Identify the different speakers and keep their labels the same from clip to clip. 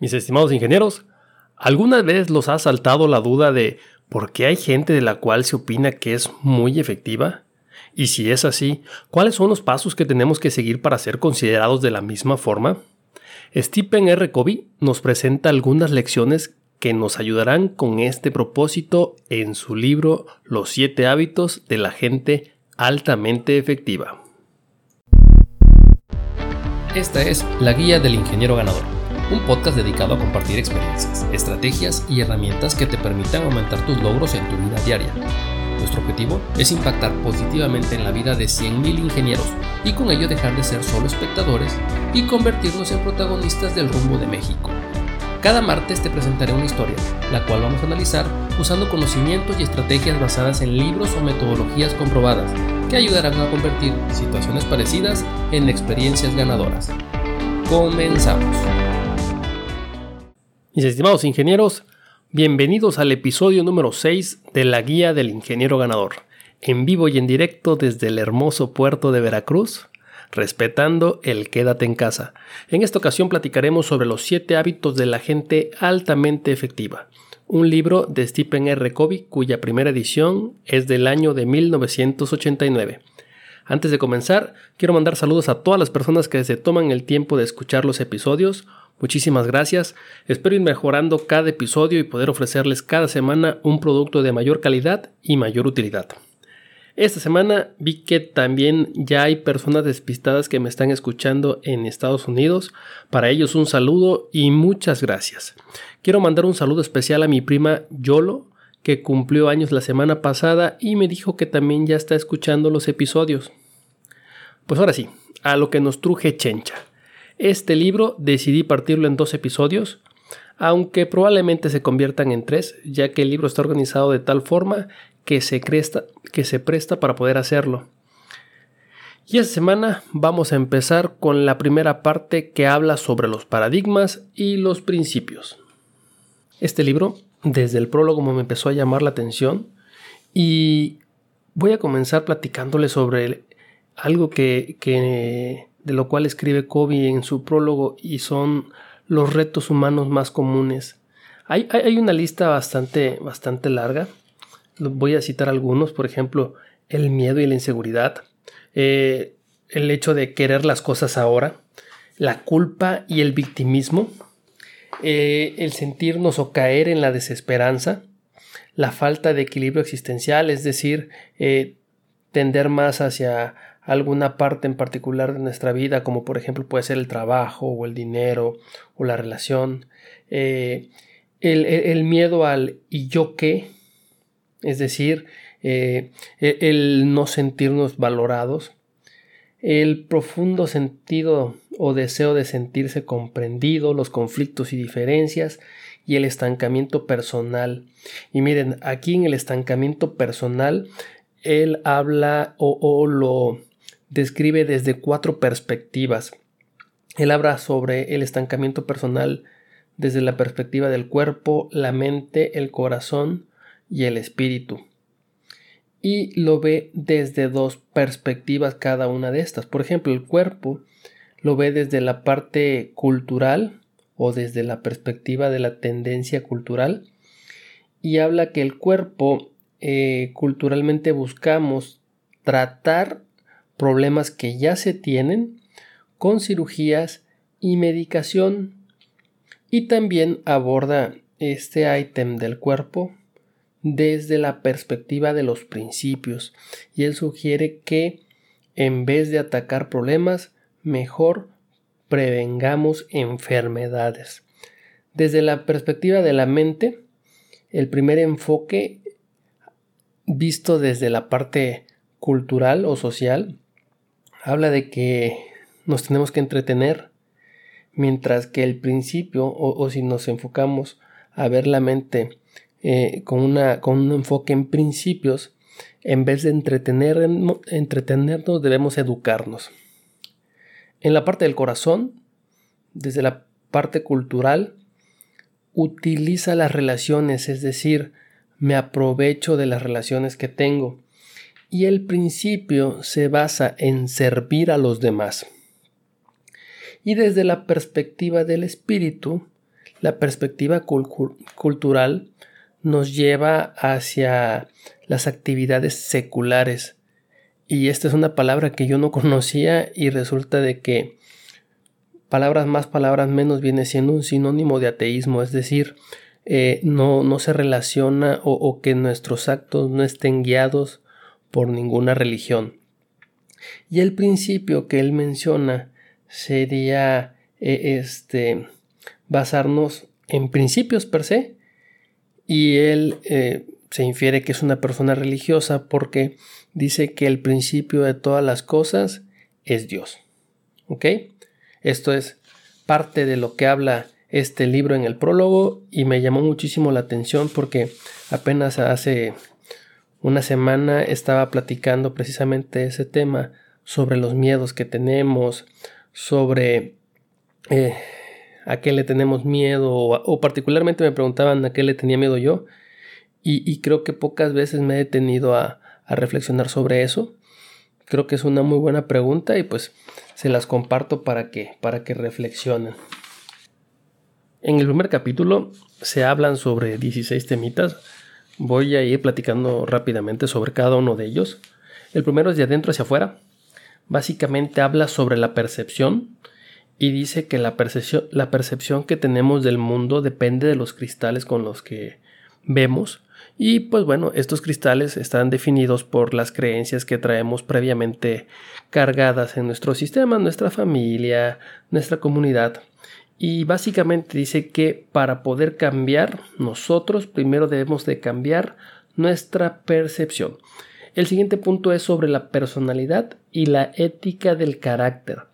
Speaker 1: Mis estimados ingenieros, ¿alguna vez los ha saltado la duda de por qué hay gente de la cual se opina que es muy efectiva? Y si es así, ¿cuáles son los pasos que tenemos que seguir para ser considerados de la misma forma? Stephen R. Covey nos presenta algunas lecciones que nos ayudarán con este propósito en su libro Los siete hábitos de la gente altamente efectiva. Esta es la guía del ingeniero ganador un podcast dedicado a compartir experiencias, estrategias y herramientas que te permitan aumentar tus logros en tu vida diaria. Nuestro objetivo es impactar positivamente en la vida de 100.000 ingenieros y con ello dejar de ser solo espectadores y convertirnos en protagonistas del rumbo de México. Cada martes te presentaré una historia, la cual vamos a analizar usando conocimientos y estrategias basadas en libros o metodologías comprobadas que ayudarán a convertir situaciones parecidas en experiencias ganadoras. Comenzamos. Mis estimados ingenieros, bienvenidos al episodio número 6 de la Guía del Ingeniero Ganador, en vivo y en directo desde el hermoso puerto de Veracruz, respetando el quédate en casa. En esta ocasión platicaremos sobre los 7 hábitos de la gente altamente efectiva, un libro de Stephen R. Covey cuya primera edición es del año de 1989. Antes de comenzar, quiero mandar saludos a todas las personas que se toman el tiempo de escuchar los episodios, Muchísimas gracias. Espero ir mejorando cada episodio y poder ofrecerles cada semana un producto de mayor calidad y mayor utilidad. Esta semana vi que también ya hay personas despistadas que me están escuchando en Estados Unidos. Para ellos un saludo y muchas gracias. Quiero mandar un saludo especial a mi prima Yolo, que cumplió años la semana pasada y me dijo que también ya está escuchando los episodios. Pues ahora sí, a lo que nos truje Chencha. Este libro decidí partirlo en dos episodios, aunque probablemente se conviertan en tres, ya que el libro está organizado de tal forma que se, que se presta para poder hacerlo. Y esta semana vamos a empezar con la primera parte que habla sobre los paradigmas y los principios. Este libro, desde el prólogo me empezó a llamar la atención y voy a comenzar platicándole sobre algo que, que de lo cual escribe Kobe en su prólogo y son los retos humanos más comunes. Hay, una lista bastante, bastante larga. Voy a citar algunos, por ejemplo, el miedo y la inseguridad, eh, el hecho de querer las cosas ahora, la culpa y el victimismo, eh, el sentirnos o caer en la desesperanza, la falta de equilibrio existencial, es decir, eh, tender más hacia alguna parte en particular de nuestra vida, como por ejemplo puede ser el trabajo o el dinero o la relación, eh, el, miedo al y yo qué, es decir, eh, e, el no sentirnos valorados, el profundo sentido o deseo de sentirse comprendido, los conflictos y diferencias y el estancamiento personal. Y miren, aquí en el estancamiento personal, él habla o lo describe desde cuatro perspectivas. Él habla sobre el estancamiento personal desde la perspectiva del cuerpo, la mente, el corazón y el espíritu. Y lo ve desde dos perspectivas cada una de estas. Por ejemplo, el cuerpo lo ve desde la parte cultural o desde la perspectiva de la tendencia cultural y habla que el cuerpo eh, culturalmente buscamos tratar problemas que ya se tienen con cirugías y medicación. Y también aborda este ítem del cuerpo desde la perspectiva de los principios. Y él sugiere que en vez de atacar problemas, mejor prevengamos enfermedades. Desde la perspectiva de la mente, el primer enfoque visto desde la parte cultural o social habla de que nos tenemos que entretener, mientras que el principio, o, si nos enfocamos a ver la mente eh, con, una, con un enfoque en principios, en vez de entretener, entretenernos debemos educarnos. En la parte del corazón, desde la parte cultural, utiliza las relaciones, es decir, me aprovecho de las relaciones que tengo y el principio se basa en servir a los demás. Y desde la perspectiva del espíritu, la perspectiva cultural nos lleva hacia las actividades seculares. Y esta es una palabra que yo no conocía y resulta de que palabras más, palabras menos viene siendo un sinónimo de ateísmo, es decir, eh, no, no, se relaciona o, que nuestros actos no estén guiados por ninguna religión. Y el principio que él menciona sería eh, este, basarnos en principios per se y él eh, se infiere que es una persona religiosa porque dice que el principio de todas las cosas es Dios. ¿Ok? Esto es parte de lo que habla este libro en el prólogo y me llamó muchísimo la atención porque apenas hace una semana estaba platicando precisamente ese tema sobre los miedos que tenemos, sobre eh, a qué le tenemos miedo o, particularmente me preguntaban a qué le tenía miedo yo y, creo que pocas veces me he detenido a, a reflexionar sobre eso. Creo que es una muy buena pregunta y pues se las comparto para que, para que reflexionen. En el primer capítulo se hablan sobre 16 temitas. Voy a ir platicando rápidamente sobre cada uno de ellos. El primero es de adentro hacia afuera. Básicamente habla sobre la percepción y dice que la percepción, la percepción que tenemos del mundo depende de los cristales con los que vemos. Y pues bueno, estos cristales están definidos por las creencias que traemos previamente cargadas en nuestro sistema, nuestra familia, nuestra comunidad. Y básicamente dice que para poder cambiar, nosotros primero debemos de cambiar nuestra percepción. El siguiente punto es sobre la personalidad y la ética del carácter.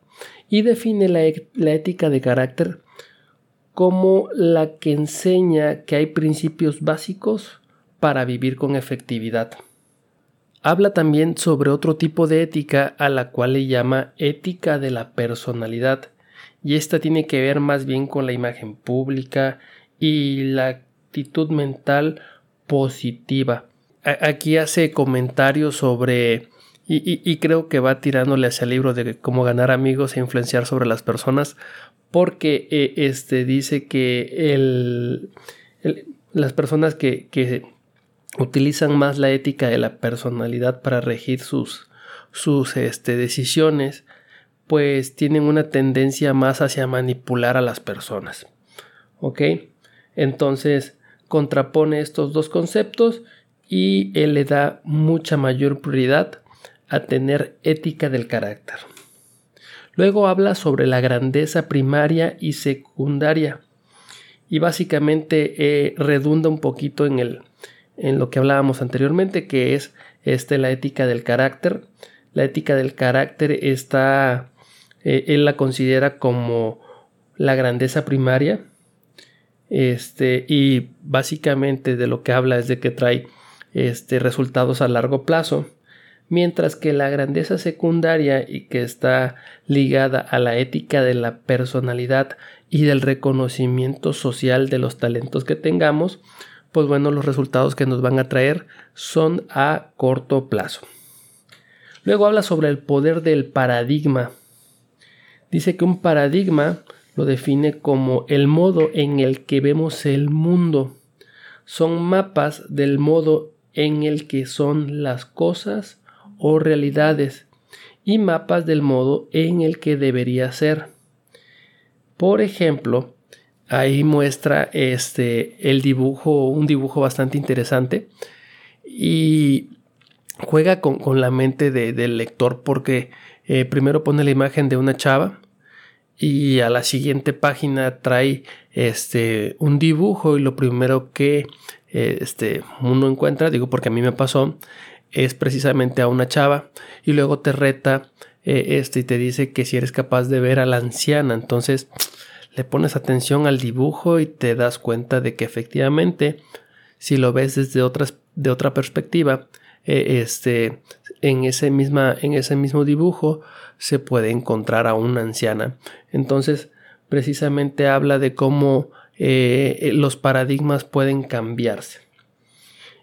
Speaker 1: Y define la, la ética de carácter como la que enseña que hay principios básicos para vivir con efectividad. Habla también sobre otro tipo de ética a la cual le llama ética de la personalidad y esta tiene que ver más bien con la imagen pública y la actitud mental positiva. aquí hace comentarios sobre y, creo que va tirándole hacia el libro de cómo ganar amigos e influenciar sobre las personas porque eh, este dice que el, las personas que, que, utilizan más la ética de la personalidad para regir sus, sus este, decisiones pues tienen una tendencia más hacia manipular a las personas. ¿Ok? Entonces contrapone estos dos conceptos y le da mucha mayor prioridad a tener ética del carácter. Luego habla sobre la grandeza primaria y secundaria y básicamente eh, redunda un poquito en, el, en lo que hablábamos anteriormente que es este, la ética del carácter. La ética del carácter está eh, él la considera como la grandeza primaria. Este, y básicamente de lo que habla es de que trae este, resultados a largo plazo. Mientras que la grandeza secundaria y que está ligada a la ética de la personalidad y del reconocimiento social de los talentos que tengamos, pues bueno, los resultados que nos van a traer son a corto plazo. Luego habla sobre el poder del paradigma Dice que un paradigma lo define como el modo en el que vemos el mundo. Son mapas del modo en el que son las cosas o realidades y mapas del modo en el que debería ser. Por ejemplo, ahí muestra este el dibujo, un dibujo bastante interesante y juega con, la mente del lector porque eh, primero pone la imagen de una chava y a la siguiente página trae este un dibujo y lo primero que eh, este uno encuentra digo porque a mí me pasó es precisamente a una chava y luego te reta eh, este y te dice que si eres capaz de ver a la anciana. Entonces le pones atención al dibujo y te das cuenta de que efectivamente si lo ves desde otras de otra perspectiva este en ese misma en ese mismo dibujo se puede encontrar a una anciana. Entonces, precisamente habla de cómo eh, los paradigmas pueden cambiarse.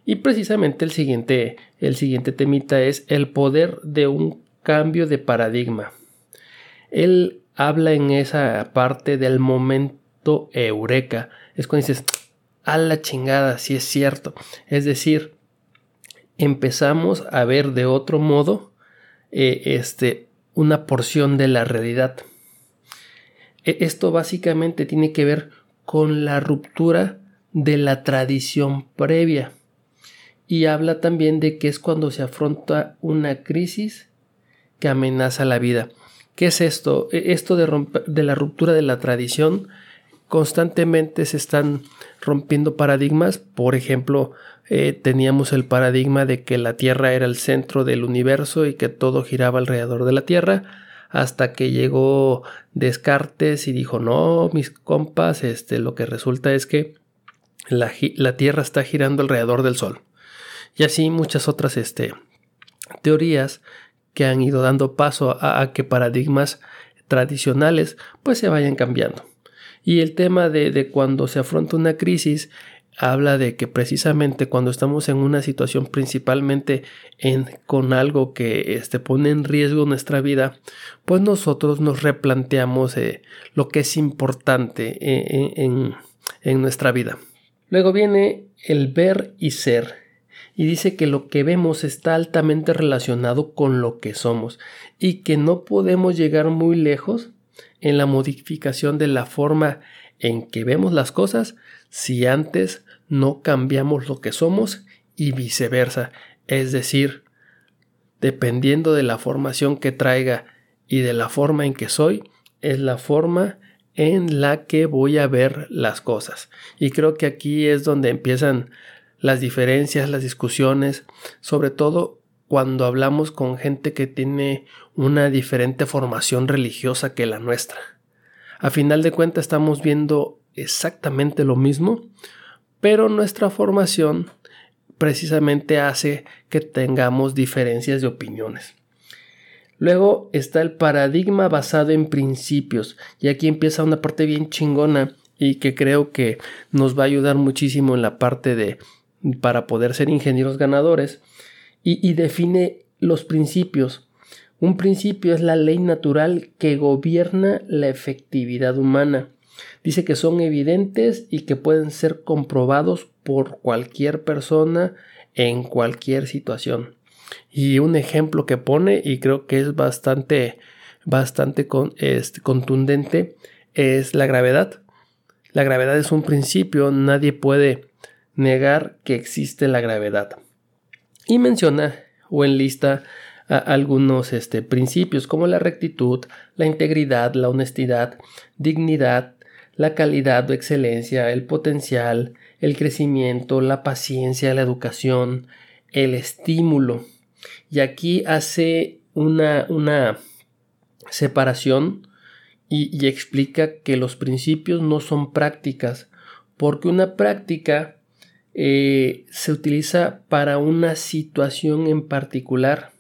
Speaker 1: Y precisamente el siguiente, el siguiente temita es el poder de un cambio de paradigma. Él habla en esa parte del efecto eureka. Es cuando dices, a la chingada, si es cierto. Es decir, empezamos a ver de otro modo eh, este, una porción de la realidad. E, esto básicamente tiene que ver con la ruptura de la tradición previa. Y habla también de que es cuando se afronta una crisis que amenaza la vida. ¿Qué es esto? E, esto de, de la ruptura de la tradición constantemente se están rompiendo paradigmas. Por ejemplo, eh, teníamos el paradigma de que la Tierra era el centro del universo y que todo giraba alrededor de la Tierra, hasta que llegó Descartes y dijo, no, mis compas, este, lo que resulta es que la, Tierra está girando alrededor del Sol. Y así muchas otras este, teorías que han ido dando paso a, a que paradigmas tradicionales pues se vayan cambiando. Y el tema de, cuando se afronta una crisis habla de que precisamente cuando estamos en una situación principalmente en, con algo que este, pone en riesgo nuestra vida, pues nosotros nos replanteamos eh, lo que es importante eh, en, en nuestra vida. Luego viene el ver y ser. Y dice que lo que vemos está altamente relacionado con lo que somos y que no podemos llegar muy lejos en la modificación de la forma en que vemos las cosas si antes no cambiamos lo que somos y viceversa. Es decir, dependiendo de la formación que traiga y de la forma en que soy, es la forma en la que voy a ver las cosas. Y creo que aquí es donde empiezan las diferencias, las discusiones, sobre todo cuando hablamos con gente que tiene una diferente formación religiosa que la nuestra. A final de cuentas estamos viendo exactamente lo mismo, pero nuestra formación precisamente hace que tengamos diferencias de opiniones. Luego está el paradigma basado en principios, y aquí empieza una parte bien chingona y que creo que nos va a ayudar muchísimo en la parte de para poder ser ingenieros ganadores, y, define los principios. Un principio es la ley natural que gobierna la efectividad humana. Dice que son evidentes y que pueden ser comprobados por cualquier persona en cualquier situación. Y un ejemplo que pone, y creo que es bastante, bastante este, contundente, es la gravedad. La gravedad es un principio, nadie puede negar que existe la gravedad y menciona o enlista algunos este, principios como la rectitud, la integridad, la honestidad, dignidad, la calidad o excelencia, el potencial, el crecimiento, la paciencia, la educación, el estímulo. Y aquí hace una, una separación y, explica que los principios no son prácticas, porque una práctica eh, se utiliza para una situación en particular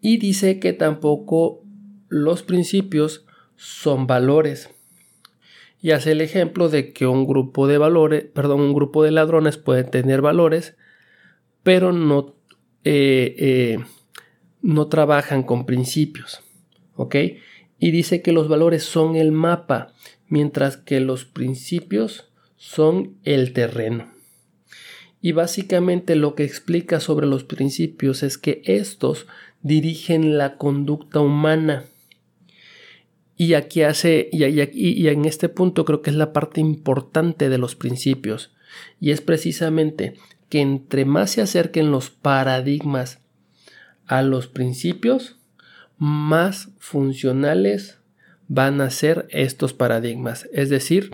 Speaker 1: y dice que tampoco los principios son valores y hace el ejemplo de que un grupo de valores, perdón, un grupo de ladrones puede tener valores, pero no, eh, eh, no trabajan con principios, ¿ok? Y dice que los valores son el mapa, mientras que los principios son el terreno. Y básicamente lo que explica sobre los principios es que estos dirigen la conducta humana. Y aquí hace, y, y, en este punto creo que es la parte importante de los principios. Y es precisamente que entre más se acerquen los paradigmas a los principios, más funcionales van a ser estos paradigmas. Es decir,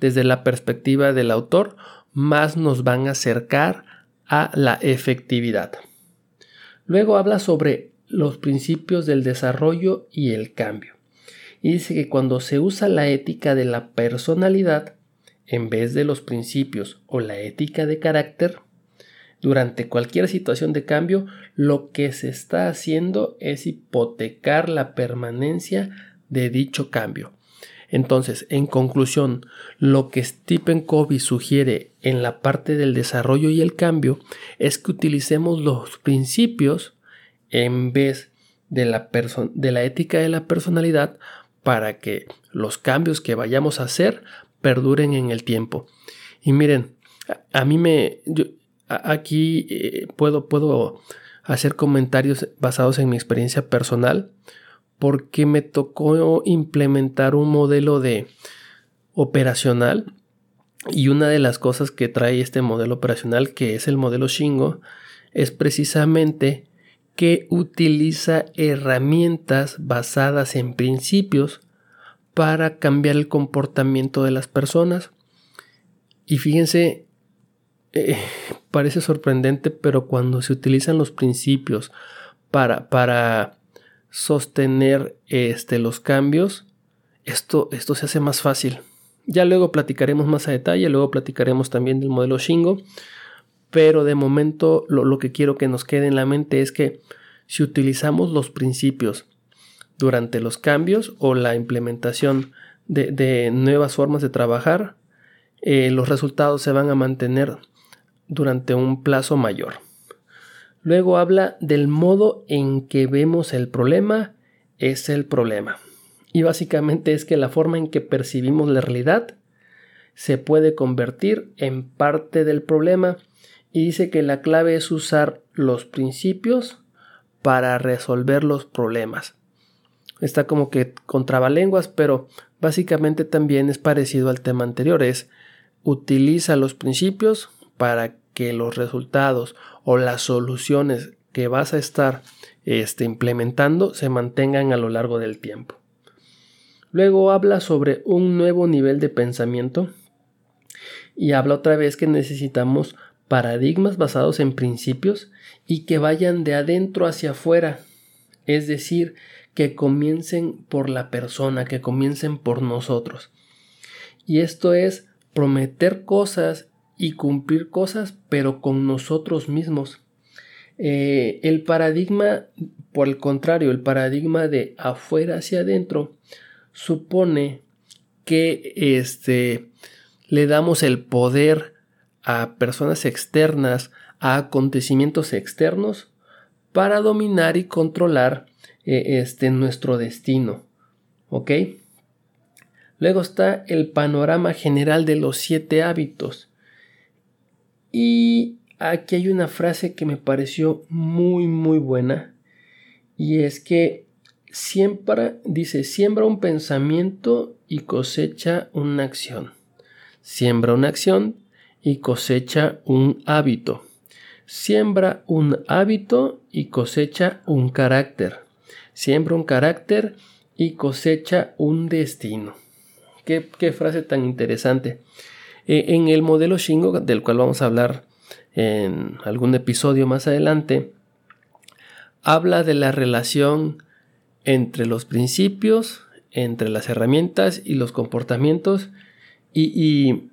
Speaker 1: desde la perspectiva del autor, más nos van a acercar a la efectividad. Luego habla sobre los principios del desarrollo y el cambio. Y dice que cuando se usa la ética de la personalidad en vez de los principios o la ética de carácter, durante cualquier situación de cambio, lo que se está haciendo es hipotecar la permanencia de dicho cambio. Entonces, en conclusión, lo que Stephen Covey sugiere en la parte del desarrollo y el cambio es que utilicemos los principios en vez de la, de la ética de la personalidad para que los cambios que vayamos a hacer perduren en el tiempo. Y miren, a, mí me... aquí eh, puedo, puedo hacer comentarios basados en mi experiencia personal porque me tocó implementar un modelo de operacional y una de las cosas que trae este modelo operacional que es el modelo Shingo es precisamente que utiliza herramientas basadas en principios para cambiar el comportamiento de las personas. Y fíjense, eh, parece sorprendente, pero cuando se utilizan los principios para, para sostener este, los cambios, esto, esto se hace más fácil. Ya luego platicaremos más a detalle, luego platicaremos también del modelo Shingo, pero de momento lo, que quiero que nos quede en la mente es que si utilizamos los principios durante los cambios o la implementación de, nuevas formas de trabajar, eh, los resultados se van a mantener durante un plazo mayor. Luego habla del modo en que vemos el problema es el problema. Y básicamente es que la forma en que percibimos la realidad se puede convertir en parte del problema y dice que la clave es usar los principios para resolver los problemas. Está como que con trabalenguas, pero básicamente también es parecido al tema anterior, es utiliza los principios para que los resultados o las soluciones que vas a estar este, implementando se mantengan a lo largo del tiempo. Luego habla sobre un nuevo nivel de pensamiento y habla otra vez que necesitamos paradigmas basados en principios y que vayan de adentro hacia afuera, es decir, que comiencen por la persona, que comiencen por nosotros. Y esto es prometer cosas y cumplir cosas, pero con nosotros mismos. Eh, el paradigma, por el contrario, el paradigma de afuera hacia adentro, supone que este, le damos el poder a personas externas, a acontecimientos externos, para dominar y controlar eh, este, nuestro destino. ¿Ok? Luego está el panorama general de los siete hábitos. Y aquí hay una frase que me pareció muy, muy buena. Y es que siembra, dice, siembra un pensamiento y cosecha una acción. Siembra una acción y cosecha un hábito. Siembra un hábito y cosecha un carácter. Siembra un carácter y cosecha un destino. Qué, frase tan interesante. Eh, en el modelo Shingo, del cual vamos a hablar en algún episodio más adelante, habla de la relación entre los principios, entre las herramientas y los comportamientos y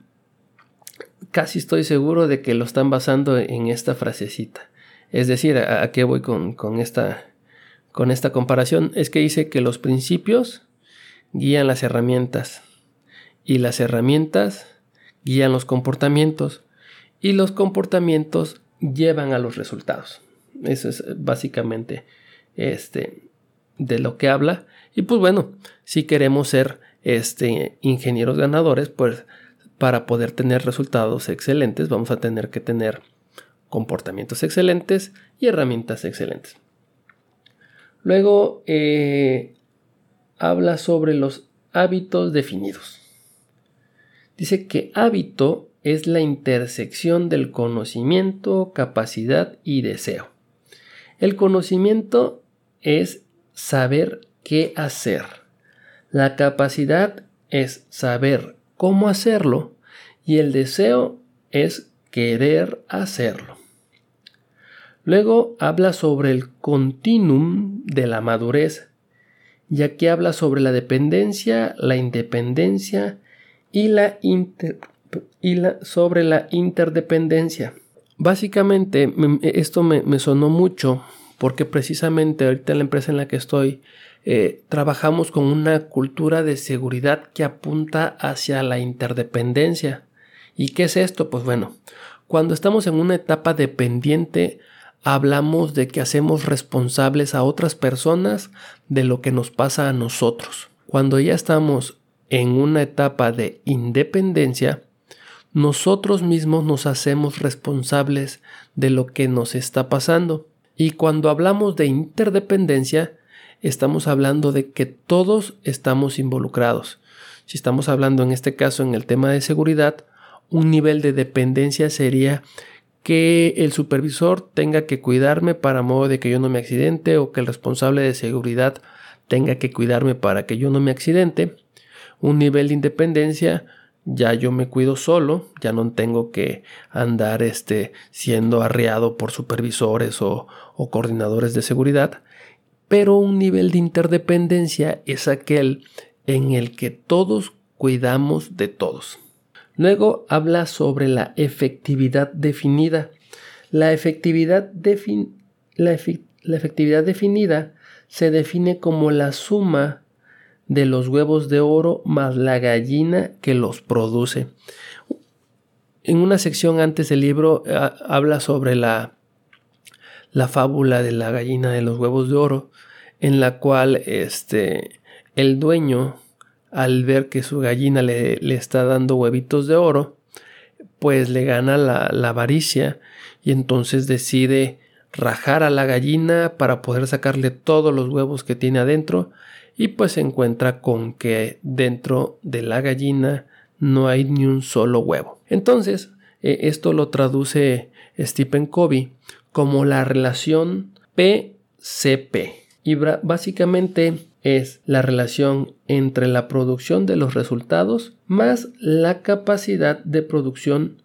Speaker 1: casi estoy seguro de que lo están basando en esta frasecita. Es decir, ¿a, qué voy con, esta, con esta comparación? Es que dice que los principios guían las herramientas y las herramientas guían los comportamientos y los comportamientos llevan a los resultados. Eso es básicamente este, de lo que habla. Y pues bueno, si queremos ser este, ingenieros ganadores, pues para poder tener resultados excelentes vamos a tener que tener comportamientos excelentes y herramientas excelentes. Luego eh, habla sobre los hábitos definidos. Dice que hábito es la intersección del conocimiento, capacidad y deseo. El conocimiento es saber qué hacer. La capacidad es saber cómo hacerlo y el deseo es querer hacerlo. Luego habla sobre el continuum de la madurez, ya que habla sobre la dependencia, la independencia y la, y sobre la interdependencia. Básicamente esto me, me sonó mucho porque precisamente ahorita en la empresa en la que estoy eh, trabajamos con una cultura de seguridad que apunta hacia la interdependencia. ¿Y qué es esto? Pues bueno, cuando estamos en una etapa dependiente, hablamos de que hacemos responsables a otras personas de lo que nos pasa a nosotros. cuando ya estamos en una etapa de independencia, nosotros mismos nos hacemos responsables de lo que nos está pasando. Y cuando hablamos de interdependencia, estamos hablando de que todos estamos involucrados. Si estamos hablando en este caso en el tema de seguridad, un nivel de dependencia sería que el supervisor tenga que cuidarme para modo de que yo no me accidente o que el responsable de seguridad tenga que cuidarme para que yo no me accidente. Un nivel de independencia, ya yo me cuido solo, ya no tengo que andar este, siendo arreado por supervisores o, o coordinadores de seguridad. Pero un nivel de interdependencia es aquel en el que todos cuidamos de todos. Luego habla sobre la efectividad definida. La efectividad, definida se define como la suma de los huevos de oro más la gallina que los produce. En una sección antes del libro habla sobre la, la fábula de la gallina de los huevos de oro, en la cual este, el dueño al ver que su gallina le, está dando huevitos de oro, pues le gana la, la avaricia y entonces decide rajar a la gallina para poder sacarle todos los huevos que tiene adentro y pues se encuentra con que dentro de la gallina no hay ni un solo huevo. Entonces, eh, esto lo traduce Stephen Covey como la relación PCP. Y básicamente es la relación entre la producción de los resultados más la capacidad de producción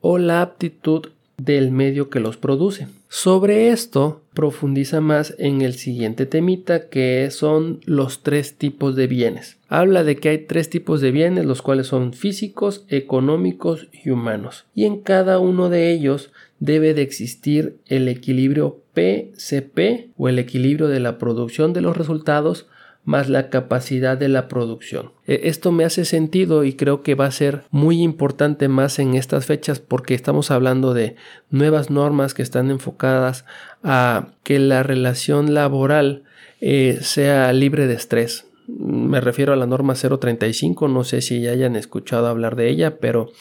Speaker 1: o la aptitud del medio que los produce. Sobre esto profundiza más en el siguiente temita que son los tres tipos de bienes. Habla de que hay tres tipos de bienes los cuales son físicos, económicos y humanos. Y en cada uno de ellos debe de existir el equilibrio PCP o el equilibrio de la producción de los resultados más la capacidad de la producción. E, esto me hace sentido y creo que va a ser muy importante más en estas fechas porque estamos hablando de nuevas normas que están enfocadas a que la relación laboral eh, sea libre de estrés. Me refiero a la norma 035, no sé si ya hayan escuchado hablar de ella, pero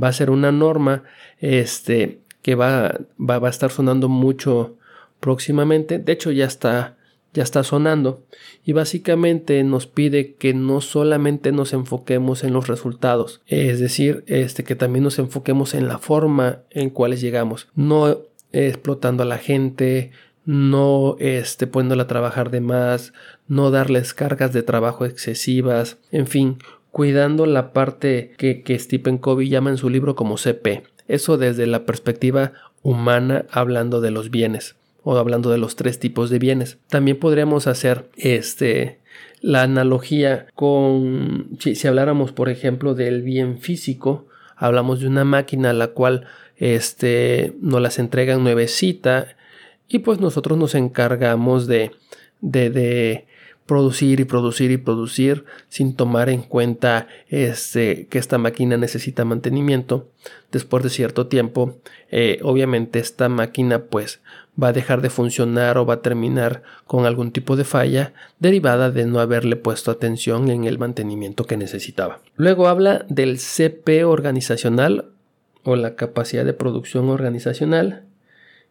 Speaker 1: va a ser una norma este, que va, va, va a estar sonando mucho próximamente. De hecho, ya está ya está sonando. Y básicamente nos pide que no solamente nos enfoquemos en los resultados, es decir, este que también nos enfoquemos en la forma en cuales llegamos, no explotando a la gente, no este, poniéndola a trabajar de más, no darles cargas de trabajo excesivas, en fin, cuidando la parte que, que Stephen Covey llama en su libro como CP. Eso desde la perspectiva humana hablando de los bienes o hablando de los tres tipos de bienes. También podríamos hacer este la analogía con si, habláramos por ejemplo del bien físico, hablamos de una máquina a la cual este nos las entregan nuevecita y pues nosotros nos encargamos de, de, de producir y producir y producir sin tomar en cuenta este, que esta máquina necesita mantenimiento después de cierto tiempo eh, obviamente esta máquina pues va a dejar de funcionar o va a terminar con algún tipo de falla derivada de no haberle puesto atención en el mantenimiento que necesitaba. Luego habla del CP organizacional o la capacidad de producción organizacional.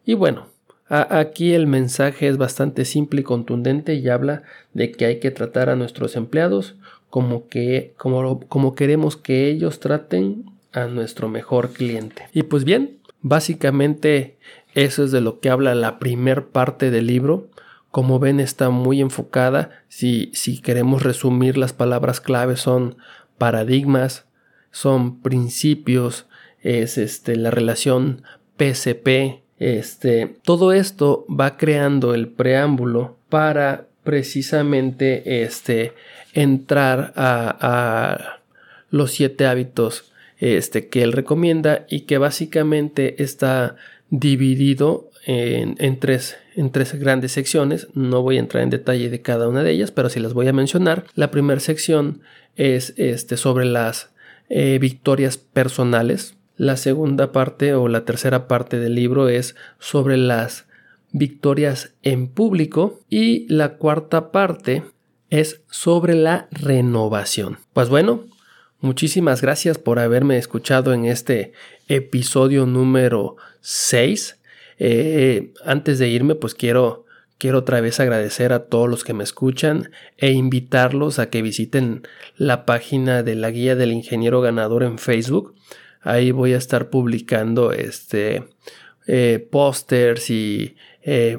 Speaker 1: Y bueno, aquí el mensaje es bastante simple y contundente y habla de que hay que tratar a nuestros empleados como, que, como, como queremos que ellos traten a nuestro mejor cliente. Y pues bien, básicamente eso es de lo que habla la primer parte del libro. Como ven está muy enfocada. Si, si queremos resumir las palabras clave son paradigmas, son principios, es este, la relación PCP. Este, todo esto va creando el preámbulo para precisamente este, entrar a, los siete hábitos este, que él recomienda y que básicamente está dividido en, tres, en tres grandes secciones. No voy a entrar en detalle de cada una de ellas, pero sí las voy a mencionar. La primera sección es este, sobre las eh, victorias personales. La segunda parte o la tercera parte del libro es sobre las victorias en público. Y la cuarta parte es sobre la renovación. Pues bueno, muchísimas gracias por haberme escuchado en este episodio número 6. Eh, antes de irme, pues quiero Quiero otra vez agradecer a todos los que me escuchan e invitarlos a que visiten la página de la guía del ingeniero ganador en Facebook. Ahí voy a estar publicando este eh, pósters y eh,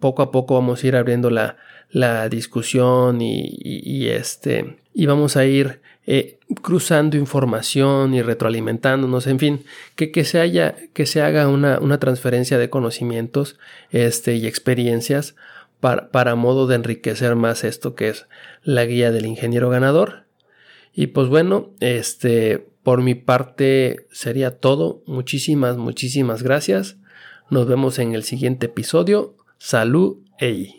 Speaker 1: poco a poco vamos a ir abriendo la, la discusión y, este y vamos a ir eh, cruzando información y retroalimentándonos, en fin, que, que se, haya, que se haga una, una, transferencia de conocimientos este, y experiencias para, para modo de enriquecer más esto que es la guía del ingeniero ganador. Y pues bueno, este, por mi parte sería todo. Muchísimas, muchísimas gracias. Nos vemos en el siguiente episodio. Salud, ey.